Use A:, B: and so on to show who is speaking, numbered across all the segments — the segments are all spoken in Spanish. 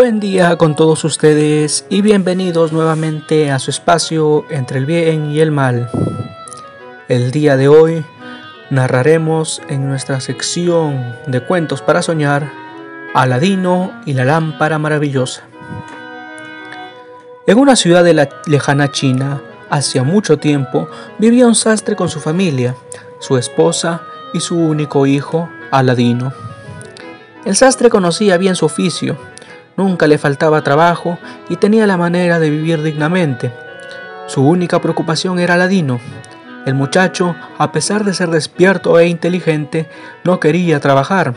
A: Buen día con todos ustedes y bienvenidos nuevamente a su espacio entre el bien y el mal. El día de hoy narraremos en nuestra sección de cuentos para soñar Aladino y la lámpara maravillosa. En una ciudad de la lejana China, hacía mucho tiempo, vivía un sastre con su familia, su esposa y su único hijo, Aladino. El sastre conocía bien su oficio, Nunca le faltaba trabajo y tenía la manera de vivir dignamente. Su única preocupación era Aladino. El muchacho, a pesar de ser despierto e inteligente, no quería trabajar.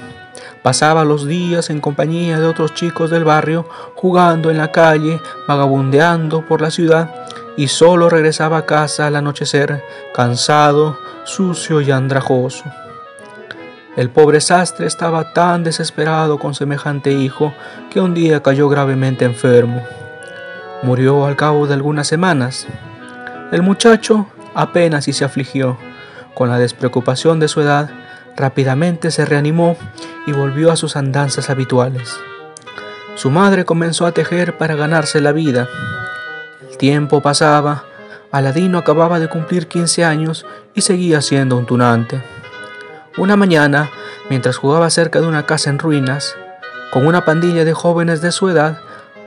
A: Pasaba los días en compañía de otros chicos del barrio, jugando en la calle, vagabundeando por la ciudad, y solo regresaba a casa al anochecer, cansado, sucio y andrajoso. El pobre sastre estaba tan desesperado con semejante hijo que un día cayó gravemente enfermo. Murió al cabo de algunas semanas. El muchacho apenas y se afligió. Con la despreocupación de su edad, rápidamente se reanimó y volvió a sus andanzas habituales. Su madre comenzó a tejer para ganarse la vida. El tiempo pasaba, Aladino acababa de cumplir 15 años y seguía siendo un tunante. Una mañana, mientras jugaba cerca de una casa en ruinas, con una pandilla de jóvenes de su edad,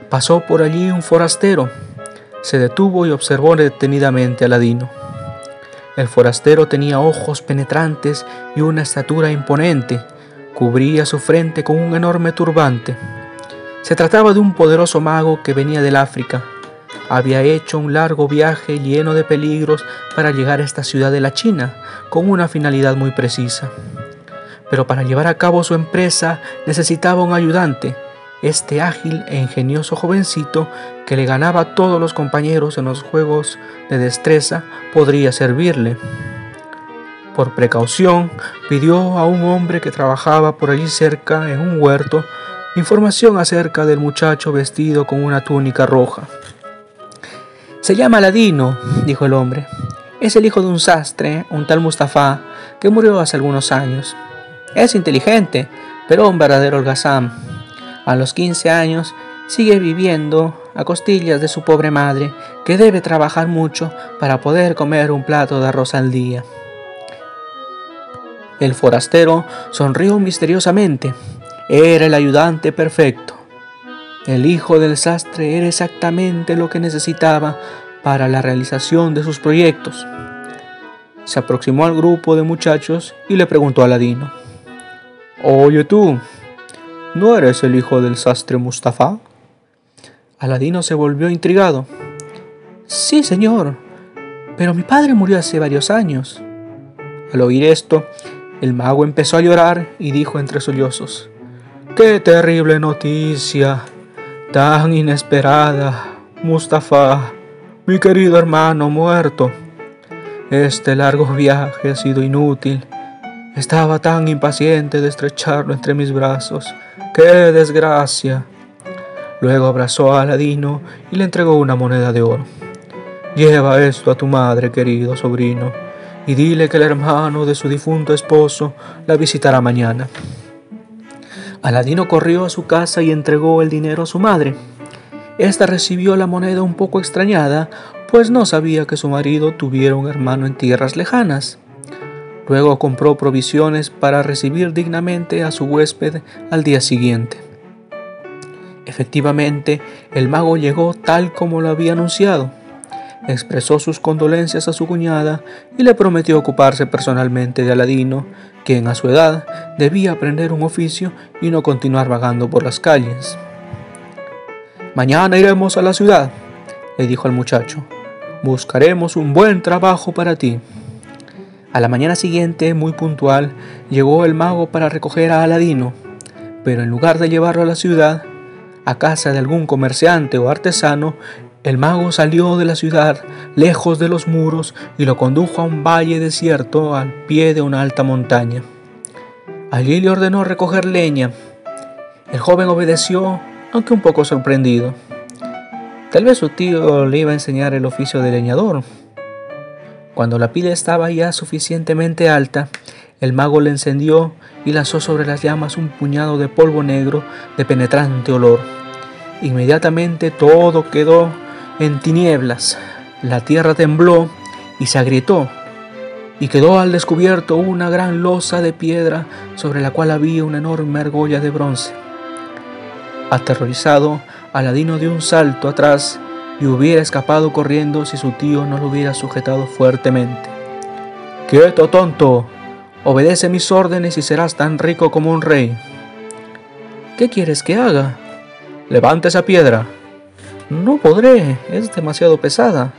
A: pasó por allí un forastero. Se detuvo y observó detenidamente a Ladino. El forastero tenía ojos penetrantes y una estatura imponente. Cubría su frente con un enorme turbante. Se trataba de un poderoso mago que venía del África. Había hecho un largo viaje lleno de peligros para llegar a esta ciudad de la China, con una finalidad muy precisa. Pero para llevar a cabo su empresa necesitaba un ayudante, este ágil e ingenioso jovencito que le ganaba a todos los compañeros en los juegos de destreza podría servirle. Por precaución, pidió a un hombre que trabajaba por allí cerca en un huerto información acerca del muchacho vestido con una túnica roja. Se llama Ladino, dijo el hombre. Es el hijo de un sastre, un tal Mustafa, que murió hace algunos años. Es inteligente, pero un verdadero holgazán. A los 15 años sigue viviendo a costillas de su pobre madre, que debe trabajar mucho para poder comer un plato de arroz al día. El forastero sonrió misteriosamente. Era el ayudante perfecto. El hijo del sastre era exactamente lo que necesitaba para la realización de sus proyectos. Se aproximó al grupo de muchachos y le preguntó a Ladino, Oye tú, ¿no eres el hijo del sastre Mustafa? Aladino se volvió intrigado. Sí, señor, pero mi padre murió hace varios años. Al oír esto, el mago empezó a llorar y dijo entre sollozos, ¡Qué terrible noticia! Tan inesperada, Mustafa mi querido hermano muerto. Este largo viaje ha sido inútil. Estaba tan impaciente de estrecharlo entre mis brazos. ¡Qué desgracia! Luego abrazó a Aladino y le entregó una moneda de oro. Lleva esto a tu madre, querido sobrino, y dile que el hermano de su difunto esposo la visitará mañana. Aladino corrió a su casa y entregó el dinero a su madre. Esta recibió la moneda un poco extrañada, pues no sabía que su marido tuviera un hermano en tierras lejanas. Luego compró provisiones para recibir dignamente a su huésped al día siguiente. Efectivamente, el mago llegó tal como lo había anunciado. Expresó sus condolencias a su cuñada y le prometió ocuparse personalmente de Aladino, quien a su edad debía aprender un oficio y no continuar vagando por las calles. Mañana iremos a la ciudad, le dijo al muchacho. Buscaremos un buen trabajo para ti. A la mañana siguiente, muy puntual, llegó el mago para recoger a Aladino, pero en lugar de llevarlo a la ciudad, a casa de algún comerciante o artesano, el mago salió de la ciudad, lejos de los muros, y lo condujo a un valle desierto al pie de una alta montaña. Allí le ordenó recoger leña. El joven obedeció aunque un poco sorprendido. Tal vez su tío le iba a enseñar el oficio de leñador. Cuando la pila estaba ya suficientemente alta, el mago le encendió y lanzó sobre las llamas un puñado de polvo negro de penetrante olor. Inmediatamente todo quedó en tinieblas, la tierra tembló y se agrietó, y quedó al descubierto una gran losa de piedra sobre la cual había una enorme argolla de bronce. Aterrorizado, Aladino dio un salto atrás y hubiera escapado corriendo si su tío no lo hubiera sujetado fuertemente. ¡Quieto, tonto! Obedece mis órdenes y serás tan rico como un rey. ¿Qué quieres que haga? Levante esa piedra. No podré, es demasiado pesada.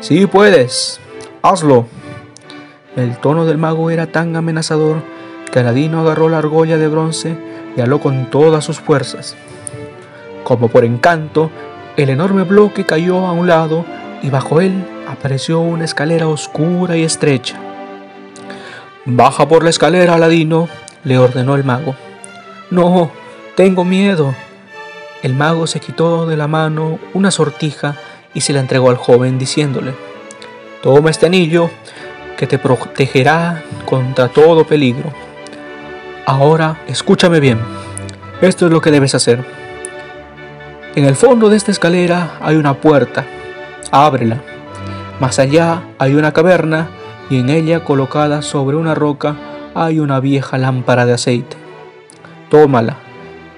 A: Sí puedes, hazlo. El tono del mago era tan amenazador que Aladino agarró la argolla de bronce y aló con todas sus fuerzas. Como por encanto, el enorme bloque cayó a un lado y bajo él apareció una escalera oscura y estrecha. Baja por la escalera, Aladino, le ordenó el mago. No, tengo miedo. El mago se quitó de la mano una sortija y se la entregó al joven diciéndole, Toma este anillo que te protegerá contra todo peligro. Ahora escúchame bien. Esto es lo que debes hacer. En el fondo de esta escalera hay una puerta. Ábrela. Más allá hay una caverna y en ella colocada sobre una roca hay una vieja lámpara de aceite. Tómala.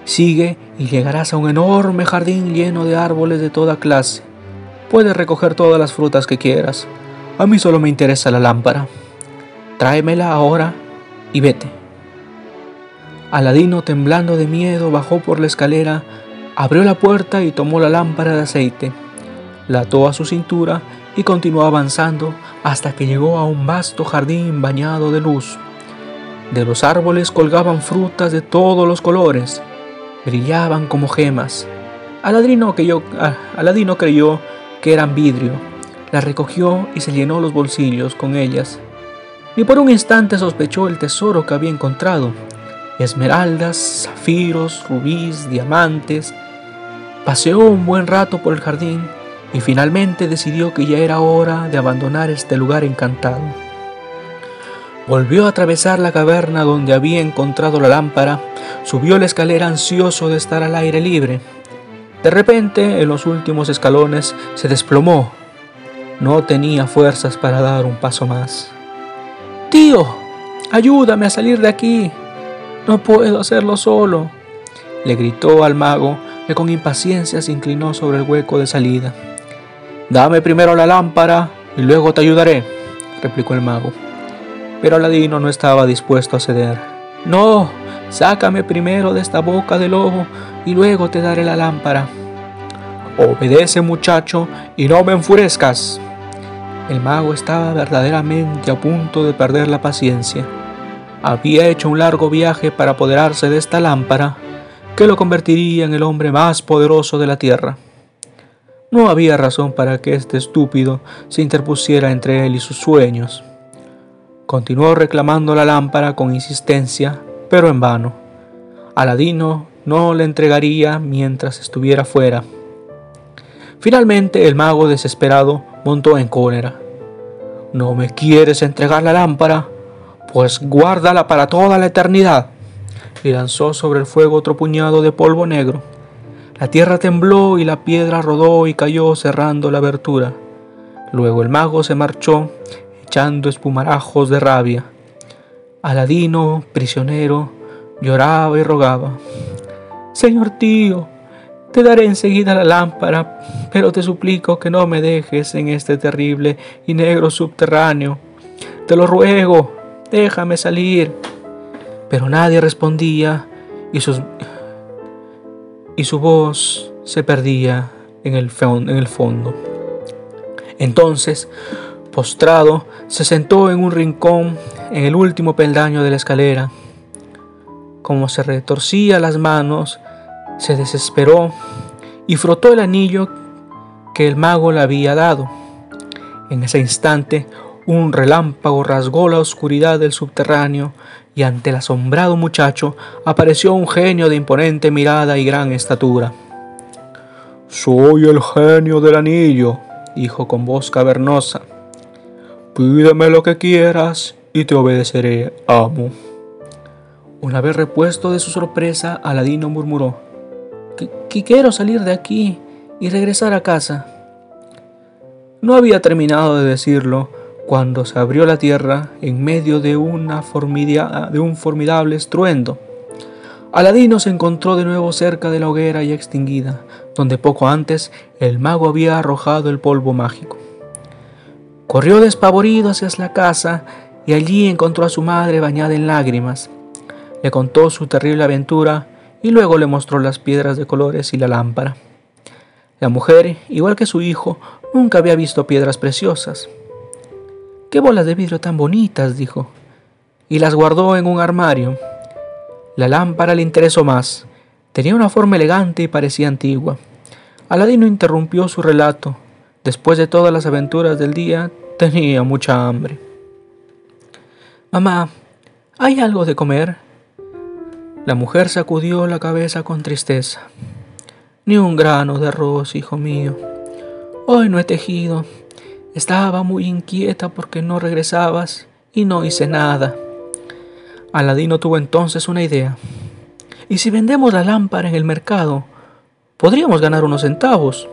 A: Sigue y llegarás a un enorme jardín lleno de árboles de toda clase. Puedes recoger todas las frutas que quieras. A mí solo me interesa la lámpara. Tráemela ahora y vete. Aladino, temblando de miedo, bajó por la escalera, abrió la puerta y tomó la lámpara de aceite. La ató a su cintura y continuó avanzando hasta que llegó a un vasto jardín bañado de luz. De los árboles colgaban frutas de todos los colores, brillaban como gemas. Aladino, creyó, Aladino creyó que eran vidrio, las recogió y se llenó los bolsillos con ellas. Y por un instante sospechó el tesoro que había encontrado esmeraldas, zafiros, rubíes, diamantes. Paseó un buen rato por el jardín y finalmente decidió que ya era hora de abandonar este lugar encantado. Volvió a atravesar la caverna donde había encontrado la lámpara, subió la escalera ansioso de estar al aire libre. De repente, en los últimos escalones, se desplomó. No tenía fuerzas para dar un paso más. Tío, ayúdame a salir de aquí. No puedo hacerlo solo, le gritó al mago, que con impaciencia se inclinó sobre el hueco de salida. Dame primero la lámpara y luego te ayudaré, replicó el mago. Pero Aladino no estaba dispuesto a ceder. No, sácame primero de esta boca del lobo y luego te daré la lámpara. Obedece muchacho y no me enfurezcas. El mago estaba verdaderamente a punto de perder la paciencia había hecho un largo viaje para apoderarse de esta lámpara que lo convertiría en el hombre más poderoso de la tierra. No había razón para que este estúpido se interpusiera entre él y sus sueños. Continuó reclamando la lámpara con insistencia, pero en vano. Aladino no le entregaría mientras estuviera fuera. Finalmente el mago desesperado montó en cólera. ¿No me quieres entregar la lámpara? pues guárdala para toda la eternidad. Y lanzó sobre el fuego otro puñado de polvo negro. La tierra tembló y la piedra rodó y cayó cerrando la abertura. Luego el mago se marchó, echando espumarajos de rabia. Aladino, prisionero, lloraba y rogaba. Señor tío, te daré enseguida la lámpara, pero te suplico que no me dejes en este terrible y negro subterráneo. Te lo ruego, déjame salir. Pero nadie respondía y, y su voz se perdía en el, en el fondo. Entonces, postrado, se sentó en un rincón en el último peldaño de la escalera. Como se retorcía las manos, se desesperó y frotó el anillo que el mago le había dado. En ese instante, un relámpago rasgó la oscuridad del subterráneo y ante el asombrado muchacho apareció un genio de imponente mirada y gran estatura. Soy el genio del anillo, dijo con voz cavernosa. Pídeme lo que quieras y te obedeceré, amo. Una vez repuesto de su sorpresa, Aladino murmuró, que quiero salir de aquí y regresar a casa. No había terminado de decirlo cuando se abrió la tierra en medio de, una de un formidable estruendo. Aladino se encontró de nuevo cerca de la hoguera ya extinguida, donde poco antes el mago había arrojado el polvo mágico. Corrió despavorido hacia la casa y allí encontró a su madre bañada en lágrimas. Le contó su terrible aventura y luego le mostró las piedras de colores y la lámpara. La mujer, igual que su hijo, nunca había visto piedras preciosas. ¡Qué bolas de vidrio tan bonitas! dijo, y las guardó en un armario. La lámpara le interesó más. Tenía una forma elegante y parecía antigua. Aladino interrumpió su relato. Después de todas las aventuras del día, tenía mucha hambre. Mamá, ¿hay algo de comer? La mujer sacudió la cabeza con tristeza. Ni un grano de arroz, hijo mío. Hoy no he tejido. Estaba muy inquieta porque no regresabas y no hice nada. Aladino tuvo entonces una idea. ¿Y si vendemos la lámpara en el mercado? Podríamos ganar unos centavos.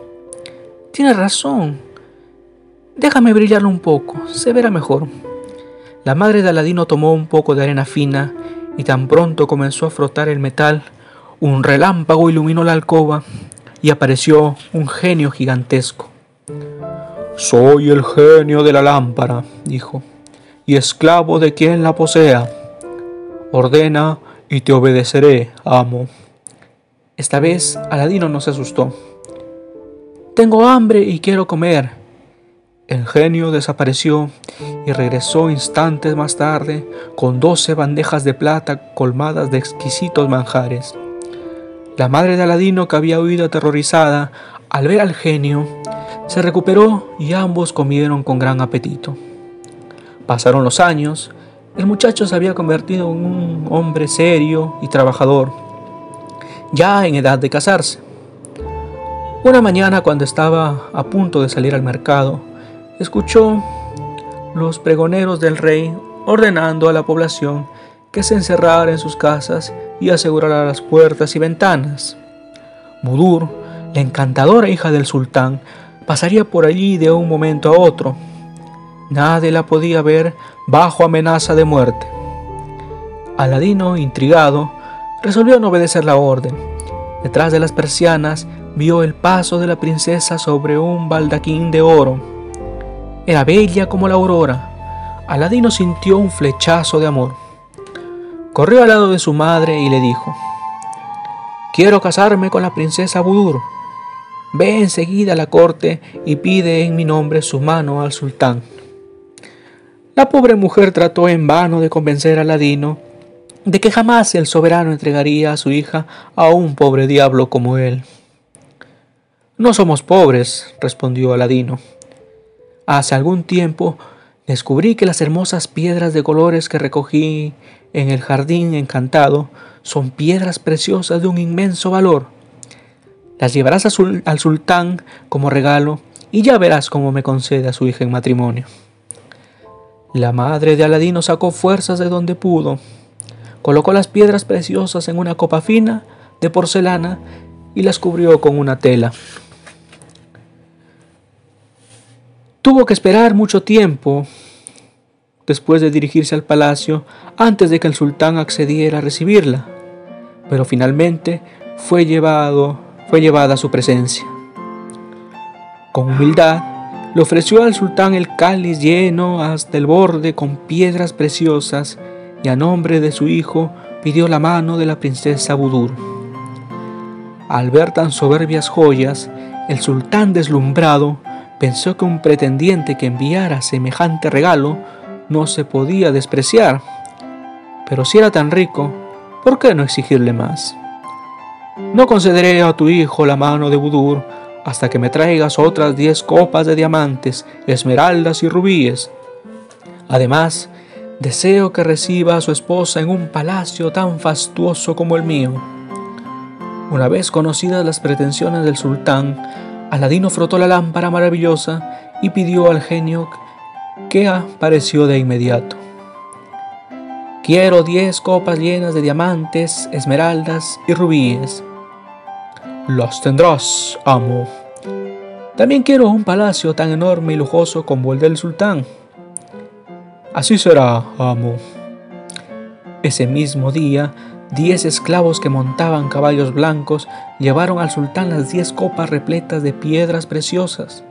A: Tienes razón. Déjame brillarlo un poco, se verá mejor. La madre de Aladino tomó un poco de arena fina y tan pronto comenzó a frotar el metal, un relámpago iluminó la alcoba y apareció un genio gigantesco. Soy el genio de la lámpara, dijo, y esclavo de quien la posea. Ordena y te obedeceré, amo. Esta vez Aladino no se asustó. Tengo hambre y quiero comer, el genio desapareció y regresó instantes más tarde con doce bandejas de plata colmadas de exquisitos manjares. La madre de Aladino, que había huido aterrorizada al ver al genio, se recuperó y ambos comieron con gran apetito. Pasaron los años, el muchacho se había convertido en un hombre serio y trabajador, ya en edad de casarse. Una mañana cuando estaba a punto de salir al mercado, escuchó los pregoneros del rey ordenando a la población que se encerrara en sus casas y asegurara las puertas y ventanas. Budur, la encantadora hija del sultán, pasaría por allí de un momento a otro. Nadie la podía ver bajo amenaza de muerte. Aladino, intrigado, resolvió no obedecer la orden. Detrás de las persianas vio el paso de la princesa sobre un baldaquín de oro era bella como la aurora. Aladino sintió un flechazo de amor. Corrió al lado de su madre y le dijo, Quiero casarme con la princesa Budur. Ve enseguida a la corte y pide en mi nombre su mano al sultán. La pobre mujer trató en vano de convencer a Aladino de que jamás el soberano entregaría a su hija a un pobre diablo como él. No somos pobres, respondió Aladino. Hace algún tiempo descubrí que las hermosas piedras de colores que recogí en el jardín encantado son piedras preciosas de un inmenso valor. Las llevarás al sultán como regalo y ya verás cómo me concede a su hija en matrimonio. La madre de Aladino sacó fuerzas de donde pudo, colocó las piedras preciosas en una copa fina de porcelana y las cubrió con una tela. Tuvo que esperar mucho tiempo después de dirigirse al palacio antes de que el sultán accediera a recibirla, pero finalmente fue llevado, fue llevada a su presencia. Con humildad le ofreció al sultán el cáliz lleno hasta el borde con piedras preciosas y a nombre de su hijo pidió la mano de la princesa Budur. Al ver tan soberbias joyas, el sultán deslumbrado pensó que un pretendiente que enviara semejante regalo no se podía despreciar. Pero si era tan rico, ¿por qué no exigirle más? No concederé a tu hijo la mano de Budur hasta que me traigas otras diez copas de diamantes, esmeraldas y rubíes. Además, deseo que reciba a su esposa en un palacio tan fastuoso como el mío. Una vez conocidas las pretensiones del sultán, Aladino frotó la lámpara maravillosa y pidió al genio que apareció de inmediato. Quiero diez copas llenas de diamantes, esmeraldas y rubíes. Las tendrás, amo. También quiero un palacio tan enorme y lujoso como el del sultán. Así será, amo. Ese mismo día, diez esclavos que montaban caballos blancos llevaron al sultán las diez copas repletas de piedras preciosas.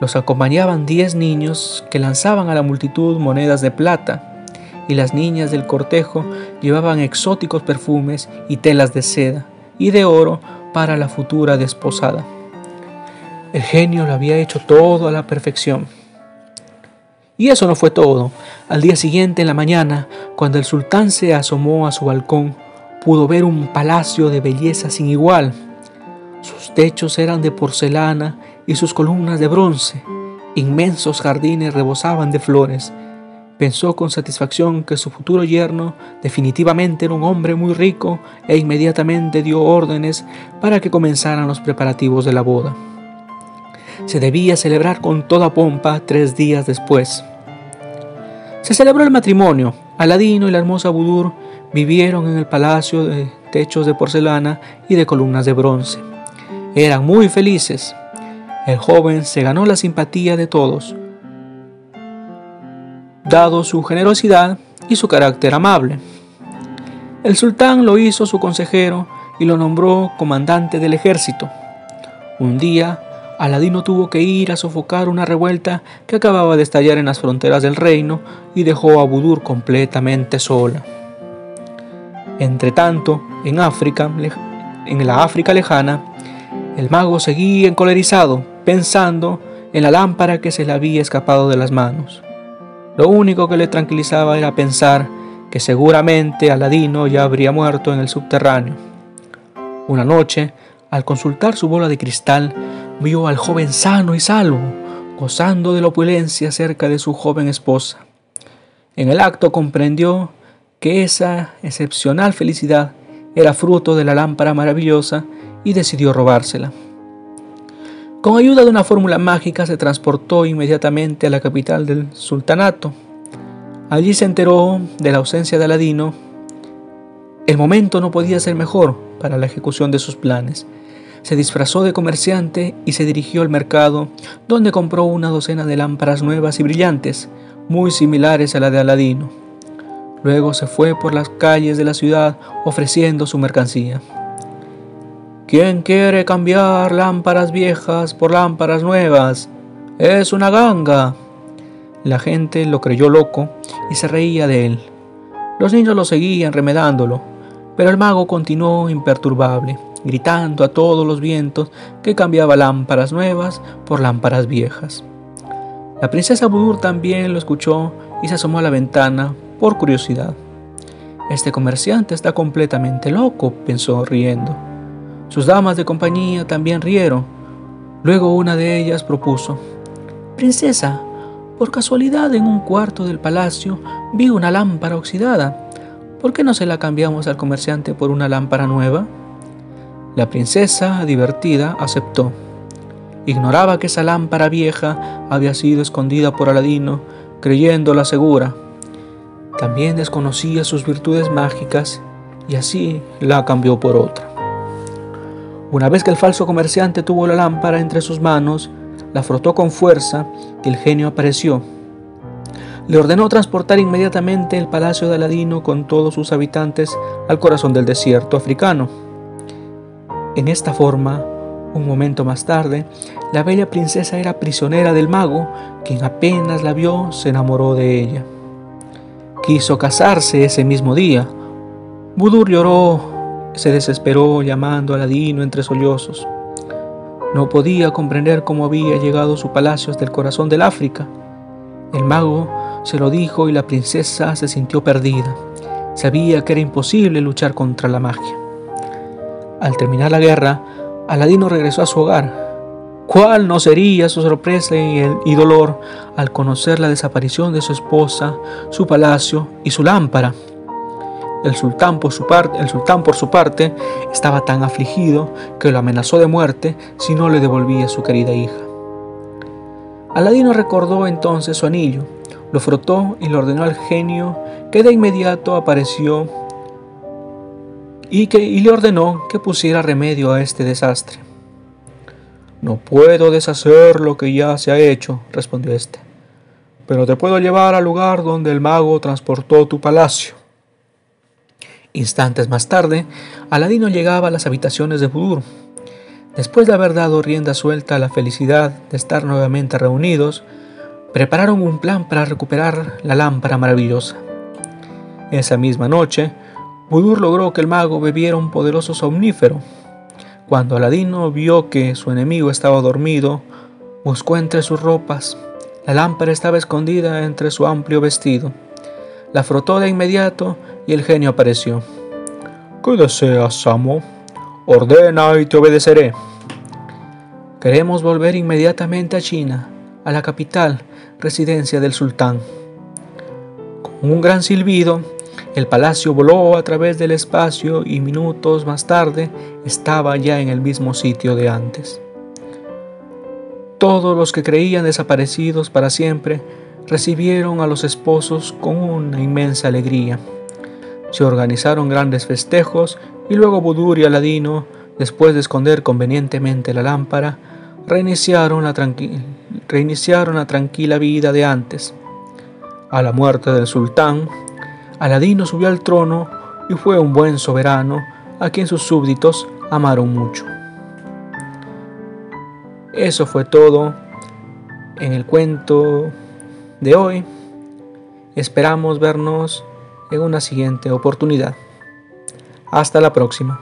A: Los acompañaban diez niños que lanzaban a la multitud monedas de plata, y las niñas del cortejo llevaban exóticos perfumes y telas de seda y de oro para la futura desposada. El genio lo había hecho todo a la perfección. Y eso no fue todo. Al día siguiente, en la mañana, cuando el sultán se asomó a su balcón, pudo ver un palacio de belleza sin igual. Sus techos eran de porcelana y sus columnas de bronce. Inmensos jardines rebosaban de flores. Pensó con satisfacción que su futuro yerno definitivamente era un hombre muy rico e inmediatamente dio órdenes para que comenzaran los preparativos de la boda. Se debía celebrar con toda pompa tres días después. Se celebró el matrimonio. Aladino y la hermosa Budur vivieron en el palacio de techos de porcelana y de columnas de bronce. Eran muy felices. El joven se ganó la simpatía de todos dado su generosidad y su carácter amable. El sultán lo hizo su consejero y lo nombró comandante del ejército. Un día, Aladino tuvo que ir a sofocar una revuelta que acababa de estallar en las fronteras del reino y dejó a Budur completamente sola. Entretanto, en África, en la África lejana, el mago seguía encolerizado, pensando en la lámpara que se le había escapado de las manos. Lo único que le tranquilizaba era pensar que seguramente Aladino ya habría muerto en el subterráneo. Una noche, al consultar su bola de cristal, vio al joven sano y salvo, gozando de la opulencia cerca de su joven esposa. En el acto comprendió que esa excepcional felicidad era fruto de la lámpara maravillosa y decidió robársela. Con ayuda de una fórmula mágica se transportó inmediatamente a la capital del sultanato. Allí se enteró de la ausencia de Aladino. El momento no podía ser mejor para la ejecución de sus planes. Se disfrazó de comerciante y se dirigió al mercado, donde compró una docena de lámparas nuevas y brillantes, muy similares a la de Aladino. Luego se fue por las calles de la ciudad ofreciendo su mercancía. ¿Quién quiere cambiar lámparas viejas por lámparas nuevas? Es una ganga. La gente lo creyó loco y se reía de él. Los niños lo seguían remedándolo, pero el mago continuó imperturbable, gritando a todos los vientos que cambiaba lámparas nuevas por lámparas viejas. La princesa Budur también lo escuchó y se asomó a la ventana por curiosidad. Este comerciante está completamente loco, pensó riendo. Sus damas de compañía también rieron. Luego una de ellas propuso, Princesa, por casualidad en un cuarto del palacio vi una lámpara oxidada. ¿Por qué no se la cambiamos al comerciante por una lámpara nueva? La princesa, divertida, aceptó. Ignoraba que esa lámpara vieja había sido escondida por Aladino, creyéndola segura. También desconocía sus virtudes mágicas y así la cambió por otra. Una vez que el falso comerciante tuvo la lámpara entre sus manos, la frotó con fuerza y el genio apareció. Le ordenó transportar inmediatamente el palacio de Aladino con todos sus habitantes al corazón del desierto africano. En esta forma, un momento más tarde, la bella princesa era prisionera del mago, quien apenas la vio se enamoró de ella. Quiso casarse ese mismo día. Budur lloró se desesperó llamando a Aladino entre sollozos. No podía comprender cómo había llegado su palacio hasta el corazón del África. El mago se lo dijo y la princesa se sintió perdida. Sabía que era imposible luchar contra la magia. Al terminar la guerra, Aladino regresó a su hogar. ¿Cuál no sería su sorpresa y, dolor al conocer la desaparición de su esposa, su palacio y su lámpara? El sultán, por su parte, el sultán por su parte estaba tan afligido que lo amenazó de muerte si no le devolvía su querida hija. Aladino recordó entonces su anillo, lo frotó y le ordenó al genio que de inmediato apareció y, que, y le ordenó que pusiera remedio a este desastre. No puedo deshacer lo que ya se ha hecho, respondió éste, pero te puedo llevar al lugar donde el mago transportó tu palacio. Instantes más tarde, Aladino llegaba a las habitaciones de Budur. Después de haber dado rienda suelta a la felicidad de estar nuevamente reunidos, prepararon un plan para recuperar la lámpara maravillosa. Esa misma noche, Budur logró que el mago bebiera un poderoso somnífero. Cuando Aladino vio que su enemigo estaba dormido, buscó entre sus ropas. La lámpara estaba escondida entre su amplio vestido. La frotó de inmediato y el genio apareció. ¿Qué deseas, Samo? Ordena y te obedeceré. Queremos volver inmediatamente a China, a la capital, residencia del sultán. Con un gran silbido, el palacio voló a través del espacio y minutos más tarde estaba ya en el mismo sitio de antes. Todos los que creían desaparecidos para siempre recibieron a los esposos con una inmensa alegría. Se organizaron grandes festejos y luego Budur y Aladino, después de esconder convenientemente la lámpara, reiniciaron la, reiniciaron la tranquila vida de antes. A la muerte del sultán, Aladino subió al trono y fue un buen soberano a quien sus súbditos amaron mucho. Eso fue todo en el cuento de hoy. Esperamos vernos en una siguiente oportunidad. Hasta la próxima.